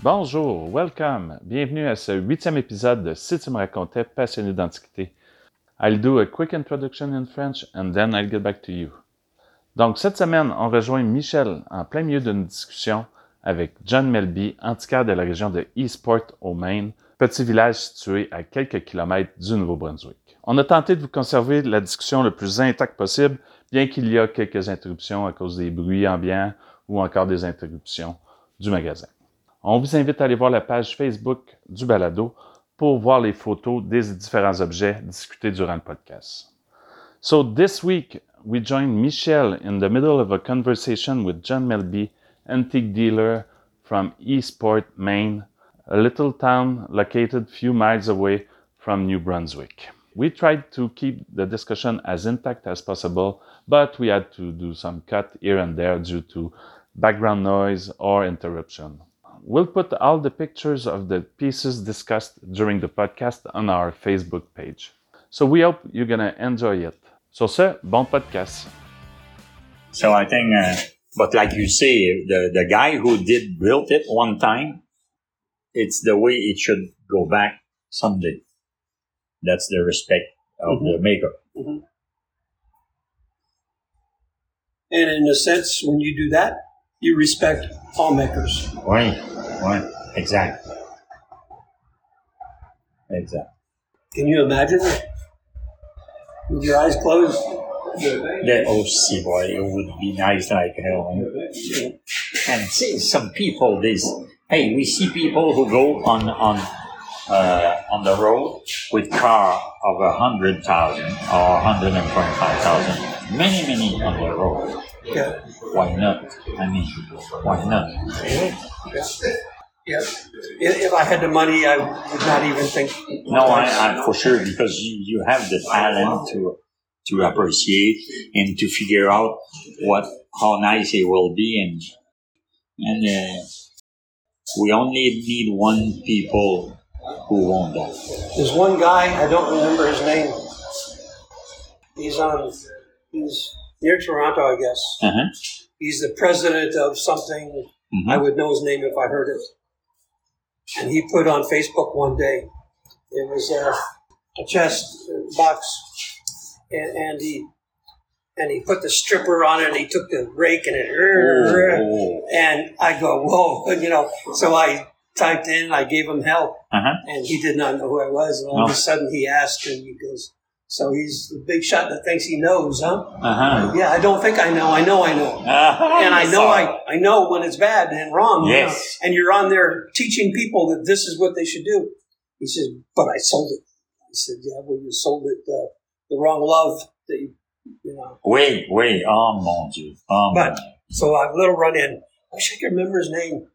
Bonjour, welcome, bienvenue à ce huitième épisode de Si tu me racontais passionné d'antiquité. I'll do a quick introduction in French and then I'll get back to you. Donc cette semaine, on rejoint Michel en plein milieu d'une discussion avec John Melby, antiquaire de la région de Eastport au Maine, petit village situé à quelques kilomètres du Nouveau-Brunswick. On a tenté de vous conserver la discussion le plus intacte possible, bien qu'il y a quelques interruptions à cause des bruits ambiants ou encore des interruptions du magasin. On vous invite à aller voir la page Facebook du balado pour voir les photos des différents objets discutés durant le podcast. So this week, we joined Michel in the middle of a conversation with John Melby, antique dealer from Eastport, Maine, a little town located few miles away from New Brunswick. We tried to keep the discussion as intact as possible, but we had to do some cut here and there due to background noise or interruption. We'll put all the pictures of the pieces discussed during the podcast on our Facebook page. So we hope you're going to enjoy it. Sur ce, bon podcast. So I think, uh, but like you say, the, the guy who did built it one time, it's the way it should go back someday. That's the respect of the maker. And in a sense, when you do that, you respect all makers. Right, right, exactly. Exactly. Can you imagine with your eyes closed? That, oh, see, boy, it would be nice like hell. And see, some people, this, hey, we see people who go on, on, uh, on the road with car of a hundred thousand or hundred and twenty-five thousand. Many, many on the road. Yeah. Why not? I mean, why not? Yeah. If if I had the money, I would not even think. No, I, I for sure because you, you have the talent to to appreciate and to figure out what how nice it will be and and uh, we only need one people who want that. There's one guy, I don't remember his name. He's on, he's near Toronto, I guess. Uh-huh. He's the president of something. Mhm. I would know his name if I heard it. And he put on Facebook one day, it was a, a chest box, and, and he and he put the stripper on it, and he took the rake and it, Oh, and I go, whoa, you know. So I typed in, I gave him help, Uh-huh. and he did not know who I was. And all of No. a sudden, he asked, and he goes, "So he's the big shot that thinks he knows, huh?" Uh-huh. Yeah, I don't think I know. I know I know Uh-huh. and I know I, I know when it's bad and wrong. you know. And you're on there teaching people that this is what they should do. He says, but I sold it. I said, yeah, well, you sold it uh, the wrong love that you, you know. Wait, wait. Oh mon Dieu. Oh But- mon. So I little run in. I wish I could remember his name.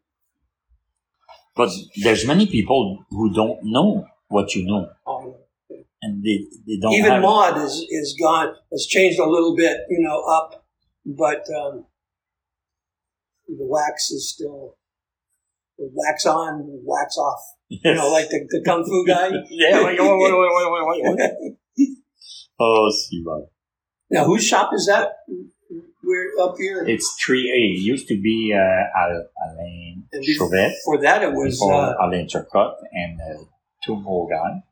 But there's many people who don't know what you know, Oh, and they, they don't even Maud is is gone. Has changed a little bit, you know, up, but um, the wax is still wax on, wax off. You know, like the, the kung fu guy. yeah. Wait, wait, wait, wait, wait, wait, wait. Oh, see. Now, whose shop is that? We're up here. It's 3A. It used to be uh, Al- Alain Chauvet, For that, it was before uh, Alain Turcotte, and uh, two more guys.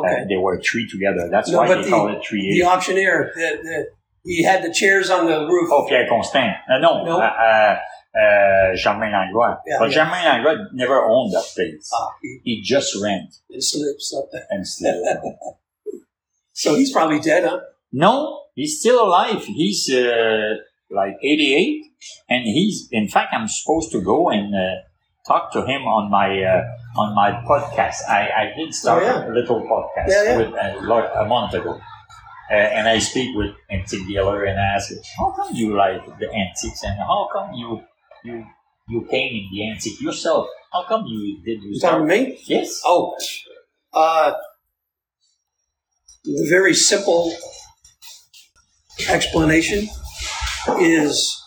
Okay. Uh, they were three together. That's No, why they call the- it the 3A. auctioneer, the, the, he had the chairs on the roof. Oh, Pierre Constant. Uh, no, No. Uh, uh, uh, Germain Langlois. Yeah, but yeah. Germain Langlois never owned that place. Ah, he, He just rent he slips up. there. and slept. So he's probably dead, huh? No, he's still alive. He's uh, like 88, and he's. In fact, I'm supposed to go and uh, talk to him on my uh, on my podcast. I, I did start Oh, yeah. a little podcast Yeah, yeah. with a, lot, a month ago, uh, and I speak with antique dealer and I ask, him, "How come you like the antiques, and how come you you you came in the antique yourself? How come you did you start?" me? Yes. Oh, uh, the very simple explanation is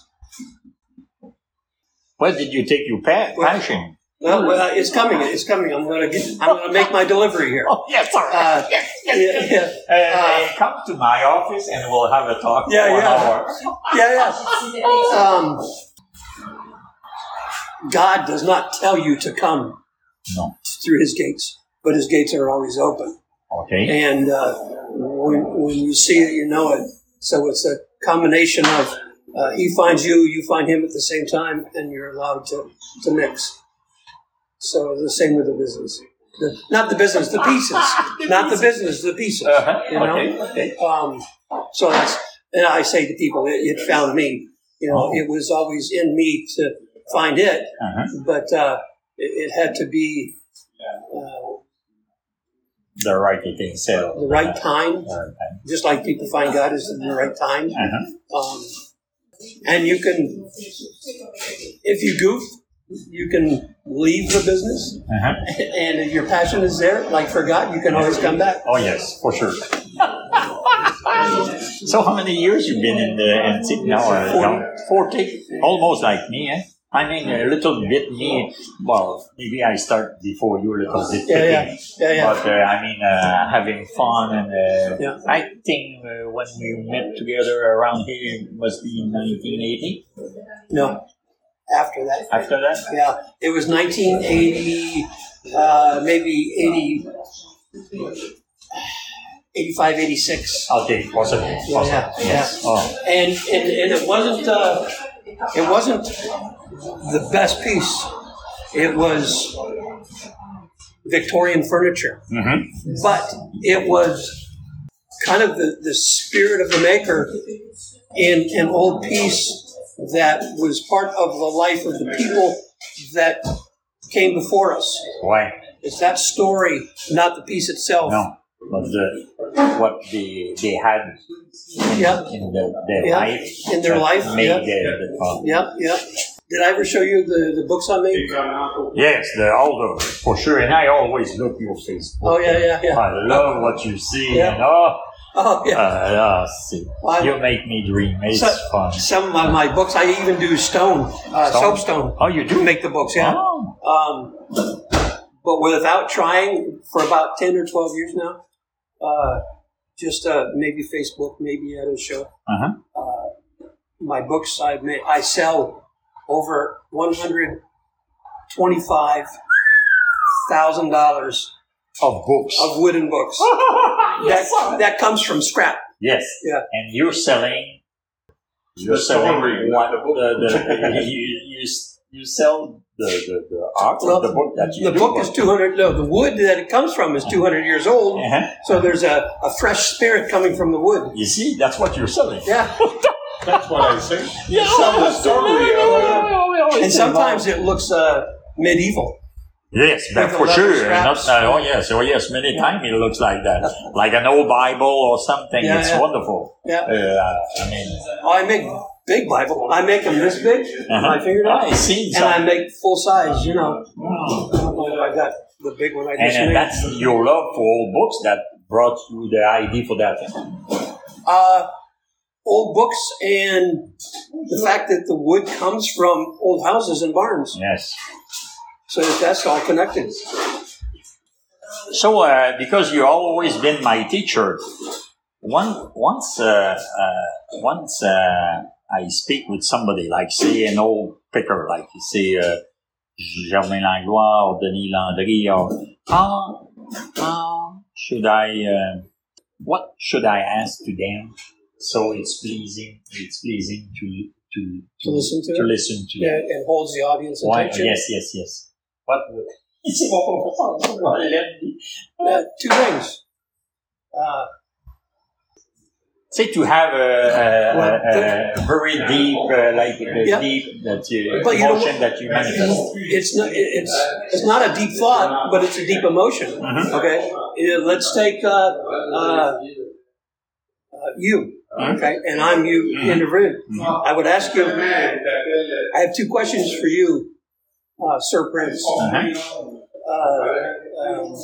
Where did you take your pa- passion? well, well, it's coming. It's coming. I'm gonna get. I'm gonna make my delivery here. Oh, yes, all right. Uh, yes, yes, yes. yeah, Uh, uh, come to my office and we'll have a talk Yeah, for yeah. hour. yeah, yeah. Um, God does not tell you to come No. through His gates, but His gates are always open. Okay. And uh, when, when you see it, you know it. So it's a combination of uh, He finds you, you find Him at the same time, and you're allowed to, to mix. So the same with the business. The, not the business, the pieces. not the business, the pieces. Uh-huh. You know? Okay. Okay. Um, so that's, and I say to people, it, it found me. You know, Oh. it was always in me to find it, Uh-huh. but uh, it, it had to be uh, The right thing sell. the right time, The right just like people find God is in the right time. Uh-huh. Um, and you can, if you goof, you can leave the business, Uh-huh. and if your passion is there, like for God, you can always come back. Oh yes, for sure. so how many years you've been in the antique now? Uh, now? Forty. Almost like me, eh? I mean, a little bit me. Well, maybe I start before you a little bit. Yeah, yeah, yeah, yeah. But uh, I mean, uh, having fun and uh, Yeah. I think uh, when we met together around here it must be in 1980. No, after that. After that, Yeah, it was 1980, uh, maybe 80, 85, 86. okay, possible, possible. Yeah, yeah. Yes. Oh, And, and, and it wasn't, uh, it wasn't the best piece. It was Victorian furniture, hmm but it was kind of the, the spirit of the maker in an old piece that was part of the life of the people that came before us. Why? It's that story, not the piece itself. No, but the, what they they had in, Yeah. in the, their Yeah, life in their life, made yeah. the, the fun. Yep, yep. Did I ever show you the, the books I made? Yes, the all the for sure, and I always look your Facebook. Oh, yeah, yeah, yeah. I love what you see, Yeah. and oh, Oh, yeah. uh, see, Well, you make me dream. It's So- fun. Some of my, my books, I even do stone, uh, Stone? soapstone. Oh, you do make the books, yeah. Oh, Um, but without trying for about 10 or 12 years now, uh, just uh, maybe Facebook, maybe at a show. uh-huh. Uh, My books, I, may, I sell over $125,000 Of books. of wooden books. yes. that, that comes from scrap. yes. Yeah. And you're selling. You're selling what the, the you, you you sell the the, the art Well, of the book that you The book is 200, no, the wood that it comes from is 200 years old. Uh-huh. So there's a, a fresh spirit coming from the wood. You see, that's what you're selling. Yeah. That's what I say. Yeah. Tell the story of it. And sometimes it looks uh, medieval. Yes, With but for sure. Not, uh, oh yes, oh yes. Many times it looks like that, like an old Bible or something. Yeah, it's yeah. wonderful. Yeah. Uh, I mean, Oh, I make big Bible. I make them this big, uh-huh. my fingernail, I see. and I some- make full size. You know, I got the big one I and, just and made. that's your love for old books that brought you the idea for that. Uh, old books and the fact that the wood comes from old houses and barns, Yes. so that that's all connected. So, uh, because you've always been my teacher, one once uh, uh, once uh, I speak with somebody, like say an old picker, like you say uh, Germain Langlois or Denis Landry, or how how should I uh, what should I ask to them so it's pleasing it's pleasing to to To listen to to it? listen to Yeah, and holds the audience Why? attention. Yes, yes, yes. What? C'est mon professeur, on. Uh, two things. Uh, Say to have a, a, Well, a, a very deep, uh, like the Yeah. deep that you, But you know emotion that you manifest. it's not it's it's not a deep thought, but it's a deep emotion. Mhm. Okay, let's take uh, uh, uh, you. Okay, and I'm you in the room. I would ask you. I have two questions for you, uh, Sir Prince. Uh, um,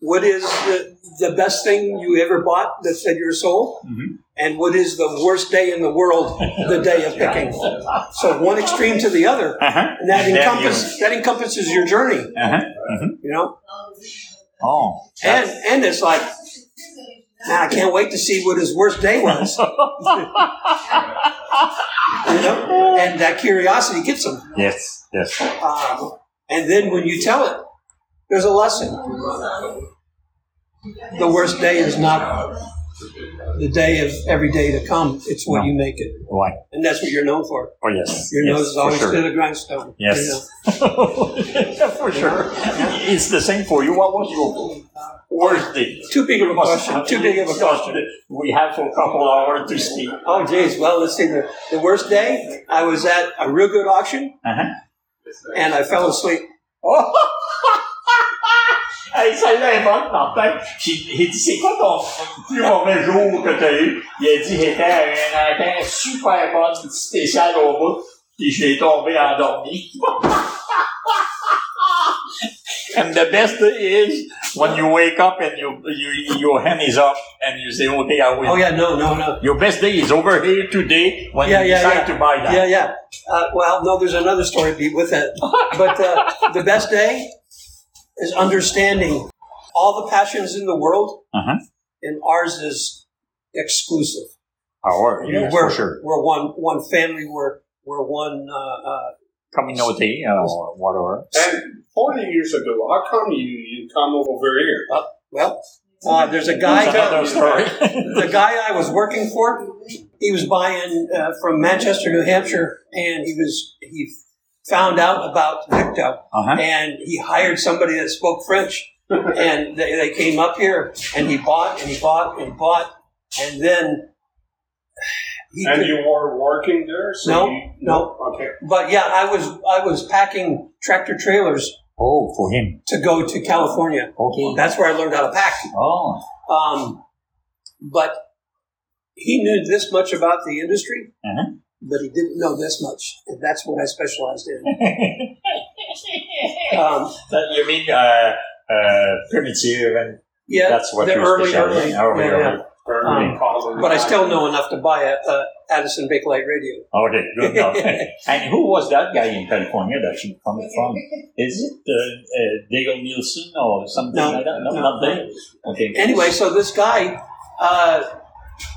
what is the, the best thing you ever bought that fed your soul? Mhm. And what is the worst day in the world, the day of picking? So one extreme to the other. Uh-huh. And that, And encompass, that encompasses your journey, you- uh-huh. Mhm. you know? Oh. And, and it's like, man, I can't wait to see what his worst day was. You know, and that curiosity gets them. Yes, yes. Um, and then when you tell it, there's a lesson. The worst day is not the day of every day to come. It's what No. you make it, Why? and that's what you're known for. Oh, yes. Your yes, nose is always sure. to the grindstone. you Yes. for sure. It's the same for you. What was your worst day? Too big of a question. Too big of a question. We have for a couple hours to speak. Oh, geez. Well, let's see. The, the worst day, I was at a real good auction, Uh-huh. and I fell asleep. Oh! hey, celle-là est bonne, Martin. J'ai il dit, c'est quoi ton plus mauvais jour que t'as eu? Il a dit, j'étais à une antenne super bonne, spéciale au bout, puis je l'ai tombé endormi. And the best is when you wake up and you, you your hand is up and you say, okay, I will. Oh, yeah. No, no, no. Your best day is over here today when Yeah, you yeah, decide yeah. to buy that. Yeah, yeah. Uh, well, no, there's another story with it. But uh, the best day is understanding all the passions in the world, Uh-huh. and ours is exclusive. Our, yes, we're, for sure. we're one one family. We're we're one. Uh, uh, Community or whatever. And 40 years ago, how come you, you come over here? well, uh, there's a guy. Another story. the guy I was working for, he was buying uh, from Manchester, New Hampshire, and he was he found out about Victo, Uh-huh. and he hired somebody that spoke French, and they, they came up here, and he bought and he bought and bought, and then he And could- you were working there? So No, you, no. Okay. but yeah, I was I was packing tractor trailers Oh, for him. to go to California. Okay. That's where I learned how to pack. Oh. Um, but he knew this much about the industry, Uh-huh. But he didn't know this much, and that's what I specialized in. Um, That you mean uh, uh, primitive and yeah, that's what the you're early, specializing early. Oh, yeah, yeah, yeah. Early Um, college. But I still know enough to buy a, a Addison Bakelite radio. Okay, good enough. and who was that guy in California that you come from? Is it uh, uh, Dale Nielsen or something No, like that? No, no. not Dale. Okay. Anyway, so this guy uh,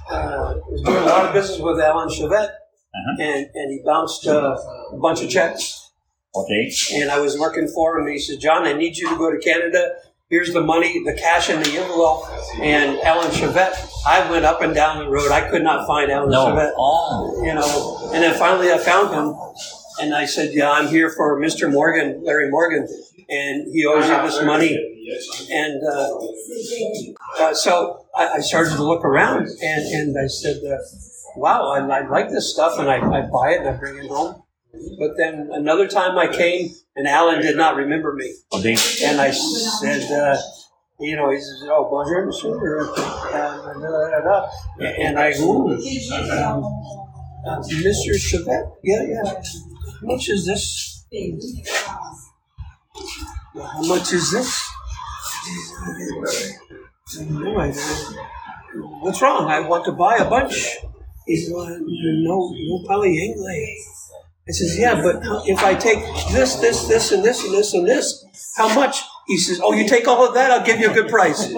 uh, was doing a lot of business with Alan Chevette, Uh-huh. and, and he bounced uh, a bunch of checks. Okay. and I was working for him. And he says, "John, I need you to go to Canada. Here's the money, the cash in the envelope." And Alan Chevette, I went up and down the road. I could not find Alan No. Chevette. Oh. You know, and then finally I found him, and I said, "Yeah, I'm here for Mr. Morgan, Larry Morgan, and he owes you this money." And uh, uh, so I, I started to look around, and, and I said, uh, "Wow, I, I like this stuff," and I, I buy it and I bring it home. But then another time I came, and Alan did not remember me, Okay. and I said, uh, "You know," he says, "Oh, bonjour, monsieur," uh, and I, ooh, um, Mr. Chevette, yeah, yeah. How much is this? How much is this? No, I. What's wrong? I want to buy a bunch. He said, well, no, no parlez anglais. I says, yeah, but how- if I take this, this, this, and this, and this, and this, how much? He says, oh, you take all of that, I'll give you a good price.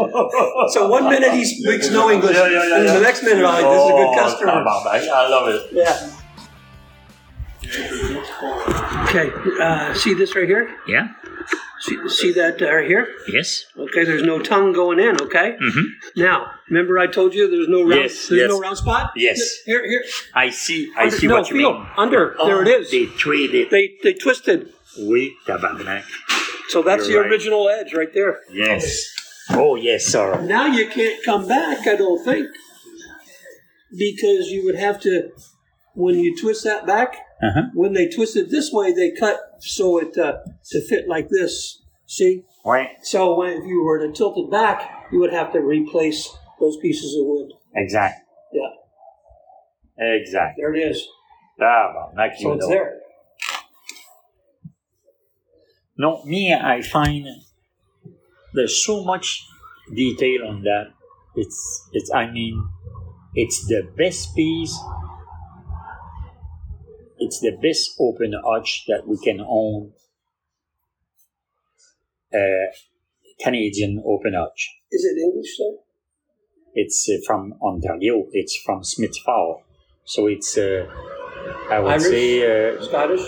so one minute he speaks no English, Yeah, yeah, yeah, and yeah. the next minute, oh, this is a good Oh, customer. tabarnak, I love it. Yeah. Okay, uh, see this right here? Yeah. See, see that uh, here? Yes. Okay, there's no tongue going in, okay? Mhm. Now, remember I told you there's no round, Yes, there's yes. no round spot? Yes. Here, here. I see. I Under- see no, what you feel, mean. Under, there Oh, it is. They traded. They, they twisted. Oui, tabarnak. So that's You're the right. original edge right there. Yes. Oh, yes, sir. Now you can't come back, I don't think, because you would have to, when you twist that back, Uh-huh. when they twist it this way, they cut so it uh, to fit like this. See? Ouais, So when, if you were to tilt it back, you would have to replace those pieces of wood. exact. Yeah, Exact. there it is. Tabarnak, So you it's there. No, me, I find there's so much detail on that. It's, it's. I mean, it's the best piece. It's the best open arch that we can own. Uh, Canadian open arch. Is it English though? It's uh, from Ontario. It's from Smith Falls. So it's uh, I would Irish? say uh, Scottish?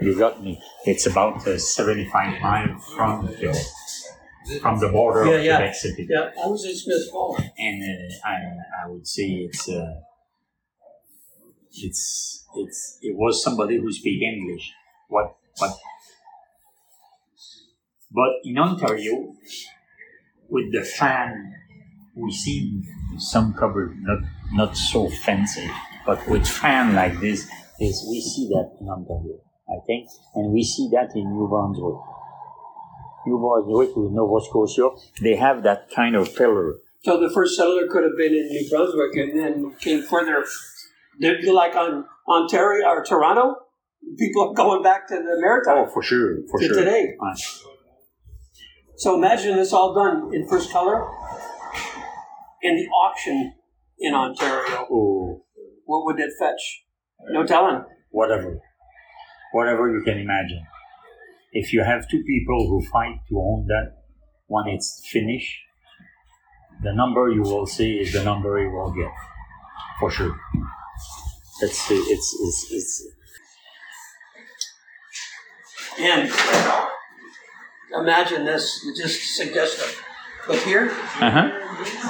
you got me. It's about uh, 75 miles from the, from the border Yeah, of yeah. Quebec City. Yeah, I was in Smith and uh, I, I would say it's uh, it's it's it was somebody who speak English. What what? But in Ontario, with the fan, we see some cover not not so fancy, but with fan like this, is we see that in Ontario, I think, and we see that in New Brunswick. New Brunswick with Nova Scotia, they have that kind of pillar. So the first settler could have been in New Brunswick and then came further. Like on Ontario or Toronto. People are going back to the Maritime Oh, for sure, for to sure. today. So imagine this all done in first color in the auction in Ontario. oh, What would it fetch? No telling. whatever, whatever you can imagine. If you have two people who fight to own that, when it's finished, the number you will see is the number you will get, for sure. It's it's it's, it's And imagine this, just suggestive. But here, Uh huh.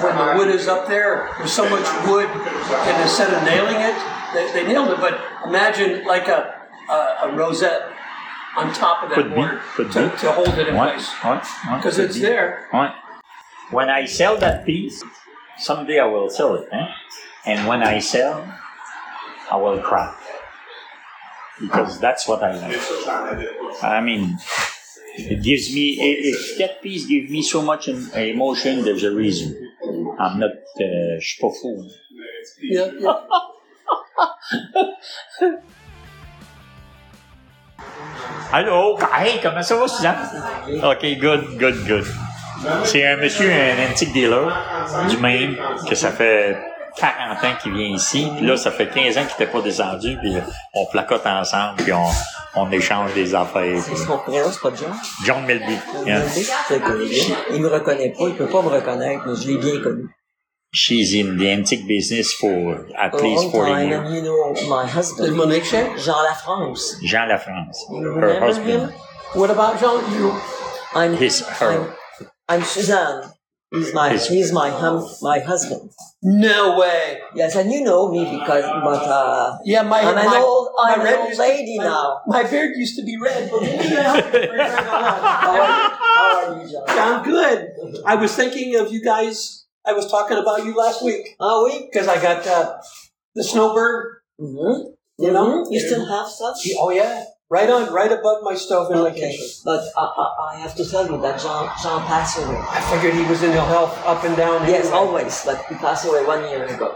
when the wood is up there, there's so much wood, and instead of nailing it, they, they nailed it. But imagine like a, a, a rosette on top of that Could board to, be. to hold it in Ouais, place. Because it's be. there. Ouais. When I sell that piece, someday I will sell it, eh? and when I sell, I will cry because that's what I like. I mean, it gives me i- if that piece gives me so much em- emotion. There's a reason. I'm not. Uh, je suis pas fou. Yeah, yeah. Allô? Hey, comment ça va, Suzanne? OK, good, good, good. C'est un monsieur, un antique dealer du Maine, que ça fait 40 ans qu'il vient ici. Puis là, ça fait 15 ans qu'il n'était pas descendu. Puis on placote ensemble, puis on, on échange des affaires. C'est son prénom, c'est pas John? John Melby. yeah. Je le connais bien. Il me reconnaît pas, il peut pas me reconnaître, mais je l'ai bien connu. She's in the antique business for at A least long 40 time, years. you know, my husband? Jean Lafrance. Jean Lafrance. Her husband. him? What about Jean? You, I'm, His, her. I'm, I'm Suzanne. He's my, His- he's my hum, my husband. no way. Yes, and you know me because, but, uh, Yeah, my, I'm an old, my I'm an red old used to- lady my- now. My beard used to be red. but How are you, how are you, John? I'm good. I was thinking of you guys. I was talking about you last week Ah oui? because I got uh, the snowbird. Mm-hmm. You know? You still have such? Oh yeah, right on, right above my stove in my kitchen. but I, I, I have to tell you that Jean, Jean passed away. I figured he was in ill health, up and down. Yes, anyway. always, but he passed away one year ago.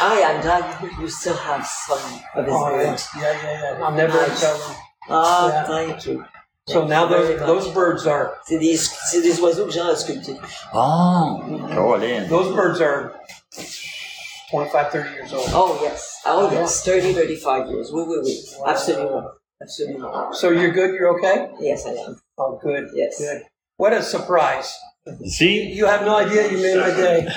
I am glad you, you still have some of his Oh, yeah, birds. yeah, yeah, yeah. I'll never Nice. tell them. Ah, Yeah. thank you. So Thank now you those those birds are C'est des, c'est des oiseaux que Jean a sculptés. Oh, Colin. those birds are 25, 30 years old. Oh, yes. Oh, yes. 30, 35 years. Oui, oui, oui. Absolument. Absolument. So you're good. You're okay. Yes, I am. Oh, good. Yes. Good. What a surprise! See? You have no idea. You made my day.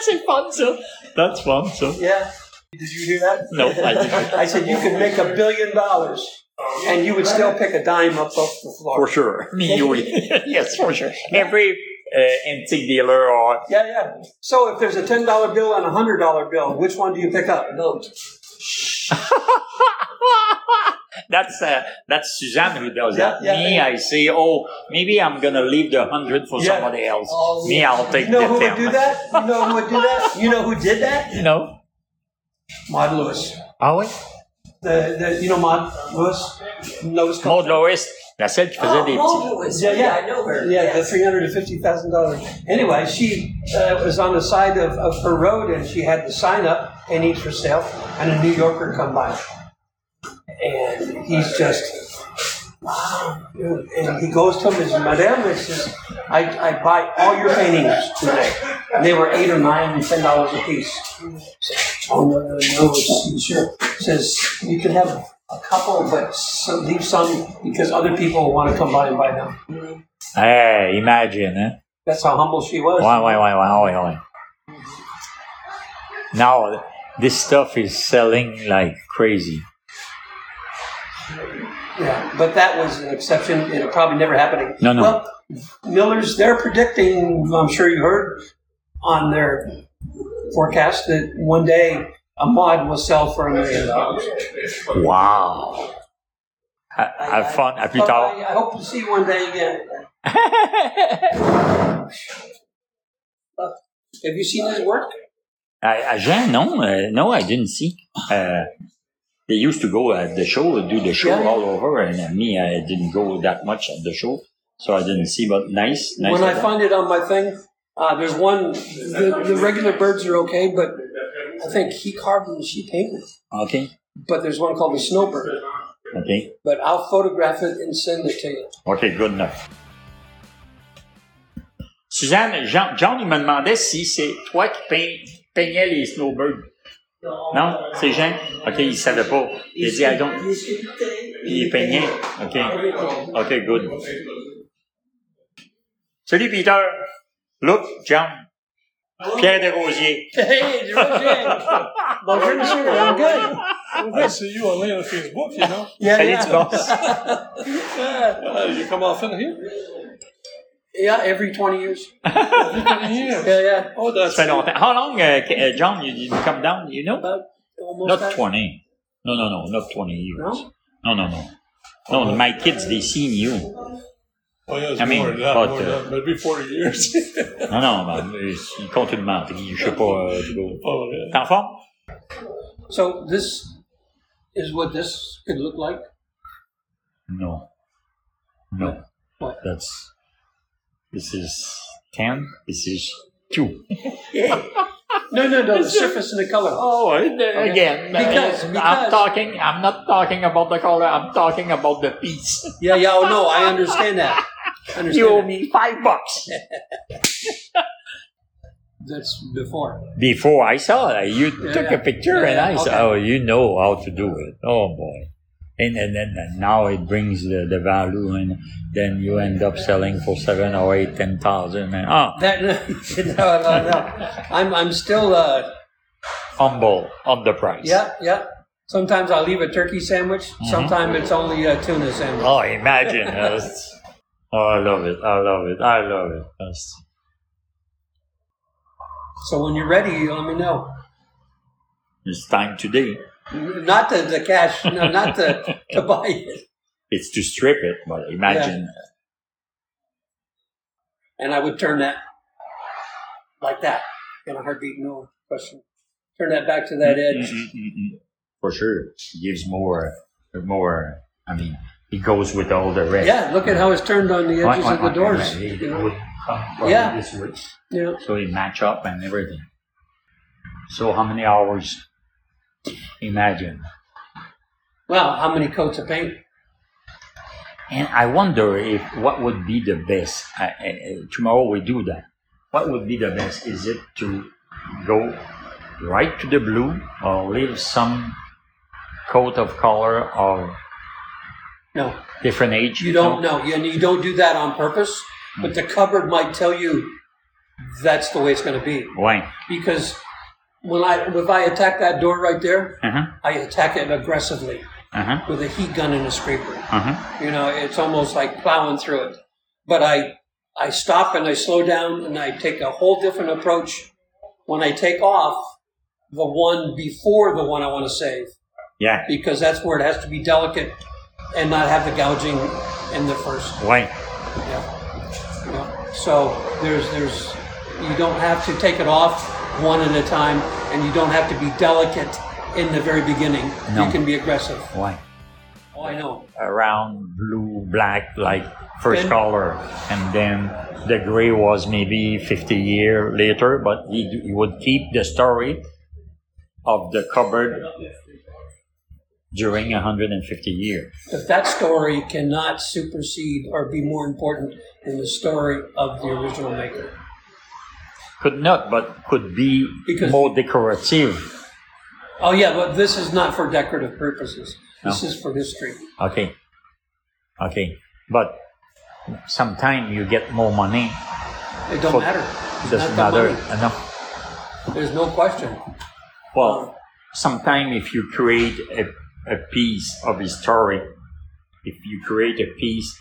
C'est fun, ça. That's fun, ça. Yeah. Did you hear that? No, I didn't. I said you could make a billion dollars, and you would still pick a dime up off the floor. For sure. Me, oui. yes, for sure. Every uh, antique dealer or Yeah, yeah. So if there's a ten dollar bill and a hundred dollar bill, which one do you pick up? Note. that's uh, that's Suzanne who does Yeah, that. yeah, Me, yeah. I say, oh, maybe I'm gonna leave the hundred for Yeah. somebody else. Oh, Me, I'll take You know who the would do that? You know who would do that? You know who did that? You know? Maud Lewis. Ah oui? The, the you know Maud Lewis, Nova Maud Lewis. la celle qui faisait Oh, des Maud petits. Lewis. Yeah, yeah. I know her. Yeah, the three hundred and fifty thousand dollars. Anyway, she uh, was on the side of, of her road, and she had the sign up, "And eat for sale," and a New Yorker come by, and he's just wow. And he goes to him, "Is Madame?" He says, "I, I buy all your paintings today." And they were eight or nine and ten dollars a piece. Oh no, no, no! It's, sure. Says you can have a couple, but some, leave some because other people want to come by and buy them. Hey, imagine, hein? That's how humble she was. Ouais, ouais, ouais, ouais, ouais, ouais. Non, this stuff is selling like crazy. Yeah, but that was an exception. It'll probably never happen again. No, no. Well, Miller's, they're predicting, I'm sure you heard on their forecast that one day a Maud will sell for a million dollars. Wow. Ha- Have fun. À plus But. I, I hope to see you one day again. Have you seen his work? À Jean, non, uh, no, I didn't see. Uh, they used to go at the show, do the show Yeah. all over, and uh, me, I didn't go that much at the show, so I didn't see. But nice, nice. when I find it on my thing, uh, there's one, the, the regular birds are okay, but I think he carved and she painted. okay, But there's one called the snowbird. okay, But I'll photograph it and send it to you. okay, good enough. Suzanne, Jean, John, il me demandait si c'est toi qui peins- peignais les snowbirds. Non, c'est Jean. Ok, il savait pas. Il a dit, I don't. Il peignait. Ok, ok, good. Salut Peter. Look, John. Pierre Desrosiers. Hey, Roger! Bonjour, monsieur. I'm good. I see you on on Facebook, you know. Yeah, Salut, yeah. tu penses? Uh, you come often here? Yeah, every 20 years. Yeah. Yeah, yeah. Oh, that's Ça fait longtemps. How long, uh, uh, John, you, you come down, you know? About almost Not that. 20. No, no, no, not 20 years. No? No, no, no. No, my kids, they seen you. Oh, yeah, it's I mean, more than that, but, more uh, that, maybe 40 years. Non, non, ben, ils comptent une menterie. Je sais pas. euh, je oh, yeah. T'es en forme? So this is what this could look like. No. No. What? That's. This is 10. This is 2. No, no, no. The surface and the color. Oh, uh, again. Uh, because- I'm talking, I'm not talking about the color, I'm talking about the piece. Yeah, yeah. Oh no, I understand that. I understand You owe that. me five bucks. That's before. Before I saw it, you Yeah, took yeah. a picture Yeah, and I said, okay. oh, you know how to do it. Oh boy. And and then and now it brings the, the value and then you end up selling for seven or eight, ten thousand and ah, That no, no, no. I'm I'm still uh humble on the price. yeah yeah. Sometimes I'll leave a turkey sandwich. Sometimes it's only a tuna sandwich. Oh, imagine. Oh, I love it. I love it. I love it. That's, So when you're ready, you let me know. it's time today. Not the, the cash, no, not the to buy it. It's to strip it, but imagine. And I would turn that like that in a heartbeat. No question. Turn that back to that edge. Mm, mm, mm, mm. For sure. It gives more, more, I mean, it goes with all the rest. Yeah, look at how it's turned on the edges of the doors. You know? come Yeah. this. Yeah. So it match up and everything. So how many hours? Imagine. Well, how many coats of paint? And I wonder if what would be the best. I, I, I- tomorrow we do that. What would be the best? Is it to go right to the blue or leave some coat of color of No, different age? you don't know. And you don't do that on purpose. But hmm. the cupboard might tell you that's the way it's going to be. Why? Because when I if I attack that door right there, Uh huh. I attack it aggressively Uh huh. with a heat gun and a scraper. Uh huh. You know, it's almost like plowing through it. But I I stop and I slow down and I take a whole different approach when I take off the one before the one I want to save Yeah. because that's where it has to be delicate and not have the gouging in the first. Why? Yeah. Yeah. So there's there's you don't have to take it off one at a time and you don't have to be delicate in the very beginning. No. You can be aggressive. Why? Oh, I know. Around blue, black, like first Then- color, and then the gray was maybe 50 year later, but he, he would keep the story of the cupboard during 150 years. But that story cannot supersede or be more important than the story of the original maker. Could not, but could be Because- more decorative. Oh yeah, but this is not for decorative purposes. This is for history. Okay. Okay. But sometimes you get more money. It don't For- matter. It's Doesn't not the matter money. enough. There's no question. Well, sometimes if you create a, a piece of history, if you create a piece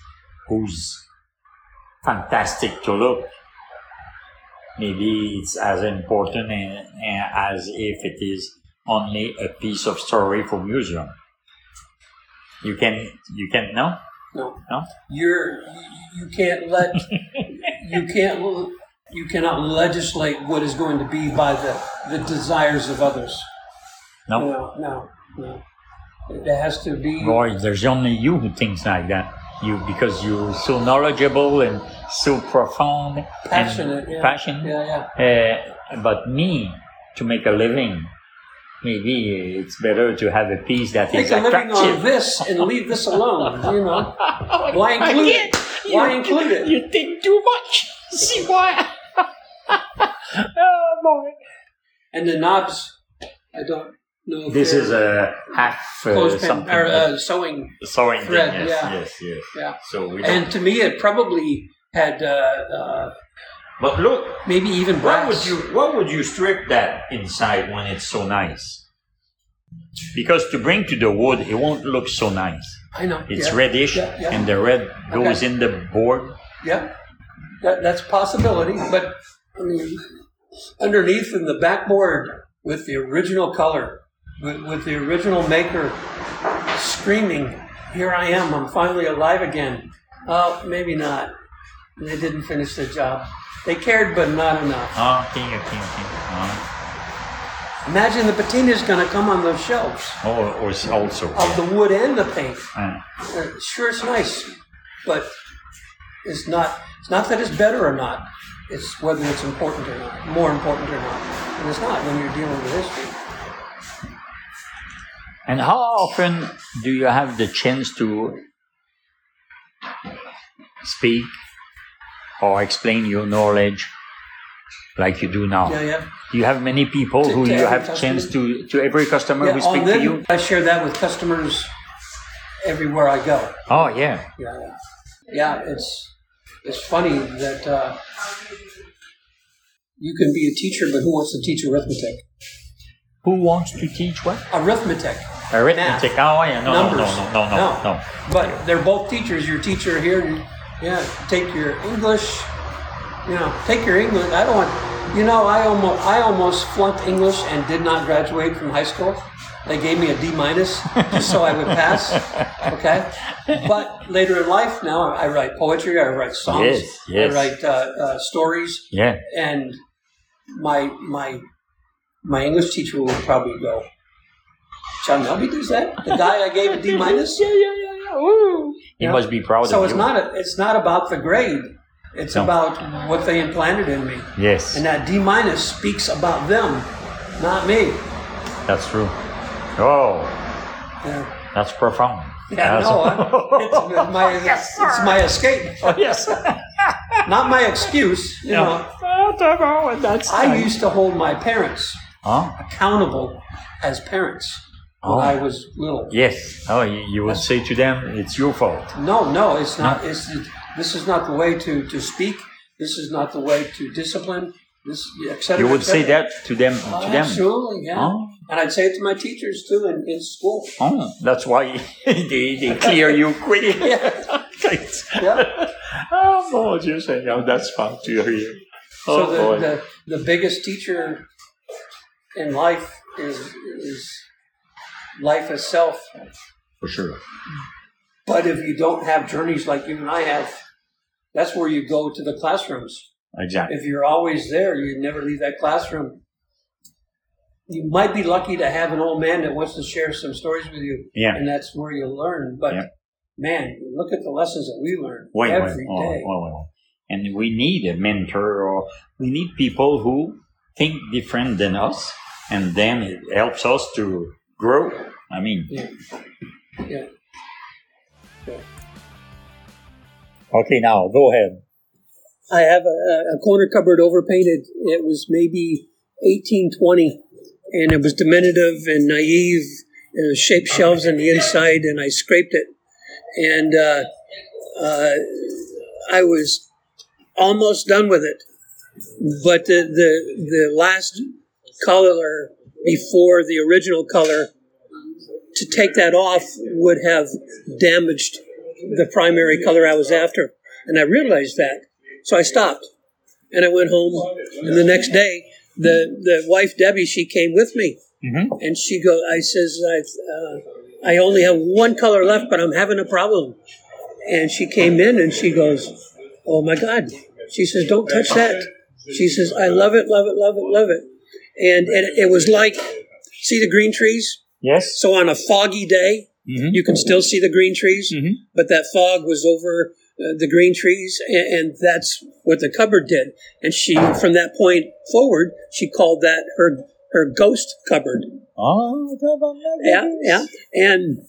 who's fantastic to look, maybe it's as important as if it is only a piece of story for museum. You can, you can, no? No. No? You're you can't let you can't you cannot legislate what is going to be by the the desires of others. No? No, no, no. It has to be. Boy, there's only you who thinks like that. You, because you're so knowledgeable and so profound Passionate, and yeah. passionate. Yeah, yeah. Uh, but me, to make a living, maybe it's better to have a piece that Make is a living on this and leave this alone. You know, why include it? Why include it? You think too much. See why? oh boy. And the knobs, I don't If This is a half uh, something. or uh, sewing. sewing thing, thread, yes, yeah. yes, yes. Yeah. So we. And to me, it probably had uh, uh, but look, maybe even What would you what would you strip that inside when it's so nice? Because to bring to the wood, it won't look so nice. I know. It's yeah. reddish, Yeah, and the red goes Okay. in the board. Yeah, that, that's a possibility. But I mean, underneath in the backboard with the original color, with, with the original maker screaming, "Here I am! I'm finally alive again." Oh, maybe not. They didn't finish the job. They cared, but not enough. Ah, okay, okay, okay. Ah. Imagine the patina's going to come on those shelves or, or also. of the wood and the paint. Ah. Uh, sure, it's nice, but it's not. It's not that it's better or not. It's whether it's important or not, more important or not. And it's not when you're dealing with history. And how often do you have the chance to speak or explain your knowledge like you do now? Yeah, yeah. You have many people To- who to you have customer? chance to to every customer yeah who speak to you? I share that with customers everywhere I go. Oh yeah. Yeah, yeah. Yeah, it's it's funny that uh, you can be a teacher, but who wants to teach arithmetic? Who wants to teach what? Arithmetic. Arithmetic. Oh yeah. No, no, no, Numbers. no, no, no, no. But they're both teachers. Your teacher here, and, yeah, take your English. You know, take your English. I don't want. You know, I almost I almost flunked English and did not graduate from high school. They gave me a D minus just so I would pass. Okay, but later in life, now I write poetry. I write songs. Yes, yes. I write uh, uh, stories, Yeah. and my my my English teacher would probably go. John Melby does that? The guy I gave a D minus? Yeah, yeah, yeah, yeah. Woo. He Yeah. must be proud So of it's you. not a, it's not about the grade. It's No. about what they implanted in me. yes, And that D minus speaks about them, not me. that's true. Oh, Yeah, that's profound. yeah That's- no, I- it's, my, it's my escape, oh, yes. not my excuse. You know, Oh, that's I nice. used to hold my parents Huh? accountable as parents when Oh. I was little. Yes. Oh, you, you would say to them, "It's your fault." No, no, it's not. It's this is not the way to to speak. This is not the way to discipline. This, et cetera, You would say that to them. Oh, to them. Absolutely, yeah. Oh. And I'd say it to my teachers too in, in school. Oh, that's why they, they clear you quick. Yeah. Yeah. oh, you're saying, oh, that's fun to hear. So Oh, the, boy. the the biggest teacher in life is is life itself. For sure. But if you don't have journeys like you and I have, that's where you go to the classrooms. Exactly. If you're always there, you never leave that classroom. You might be lucky to have an old man that wants to share some stories with you, Yeah. and that's where you learn. But Yeah. man, look at the lessons that we learn Wait, every wait, day. oh. And we need a mentor or we need people who think different than us and then it helps us to grow. I mean, Yeah. Yeah. okay, now go ahead. I have a, a corner cupboard overpainted. It was maybe 1820, and it was diminutive and naive. It was shaped shelves on the inside, and I scraped it. And uh, uh, I was almost done with it. But the, the, the last color before the original color. To take that off would have damaged the primary color I was after, and I realized that. So I stopped, and I went home. And the next day, the the wife Debbie she came with me, Mhm. and she go. I says I uh, I only have one color left, but I'm having a problem. And she came in and she goes, "Oh my God!" She says, "Don't touch that." She says, "I love it, love it, love it, love it." And it, it was like, see the green trees. Yes. So on a foggy day, Mhm. you can still see the green trees, Mhm. but that fog was over uh, the green trees, and, and that's what the cupboard did. And she, from that point forward, she called that her her ghost cupboard. Oh, Yeah, yeah. And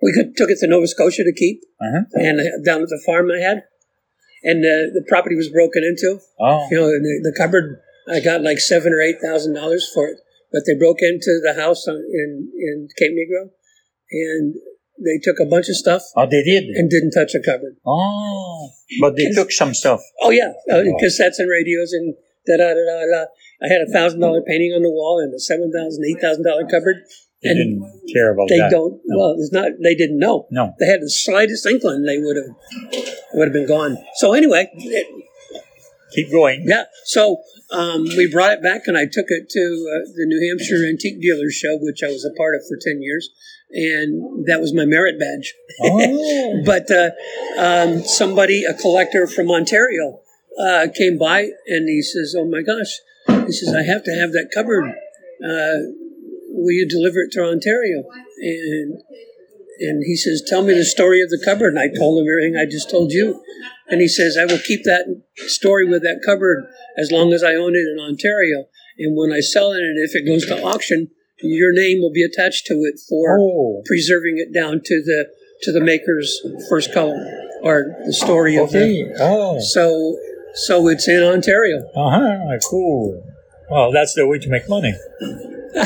we could, took it to Nova Scotia to keep, Uh-huh. and uh, down at the farm I had, and uh, the property was broken into. Oh. You know, the, the cupboard I got like seven or eight thousand dollars for it, but they broke into the house on, in in Cape Negro, and they took a bunch of stuff Oh, they did. and didn't touch a cupboard. Oh. But they took some stuff. Oh yeah, uh, cassettes and radios and da da da da. da. I had a thousand dollar painting on the wall and a seven thousand, eight thousand dollar cupboard. They And didn't care about They that. don't. No. Well, it's not. They didn't know. No. They had the slightest inkling they would have would have been gone. So anyway, it, Keep going. yeah. So um, we brought it back, and I took it to uh, the New Hampshire Antique Dealers Show, which I was a part of for ten years, and that was my merit badge. Oh. But uh, um, somebody, a collector from Ontario, uh, came by and he says, "Oh my gosh," he says, "I have to have that cupboard. Uh, will you deliver it to Ontario?" And and he says, "Tell me the story of the cupboard." And I told him everything I just told you. And he says, "I will keep that story with that cupboard as long as I own it in Ontario. And when I sell it, and if it goes to auction." Your name will be attached to it for Oh. preserving it down to the to the maker's first color or the story of Okay. Oh. so so it's in Ontario. Uh huh. Cool. Well, that's the way to make money.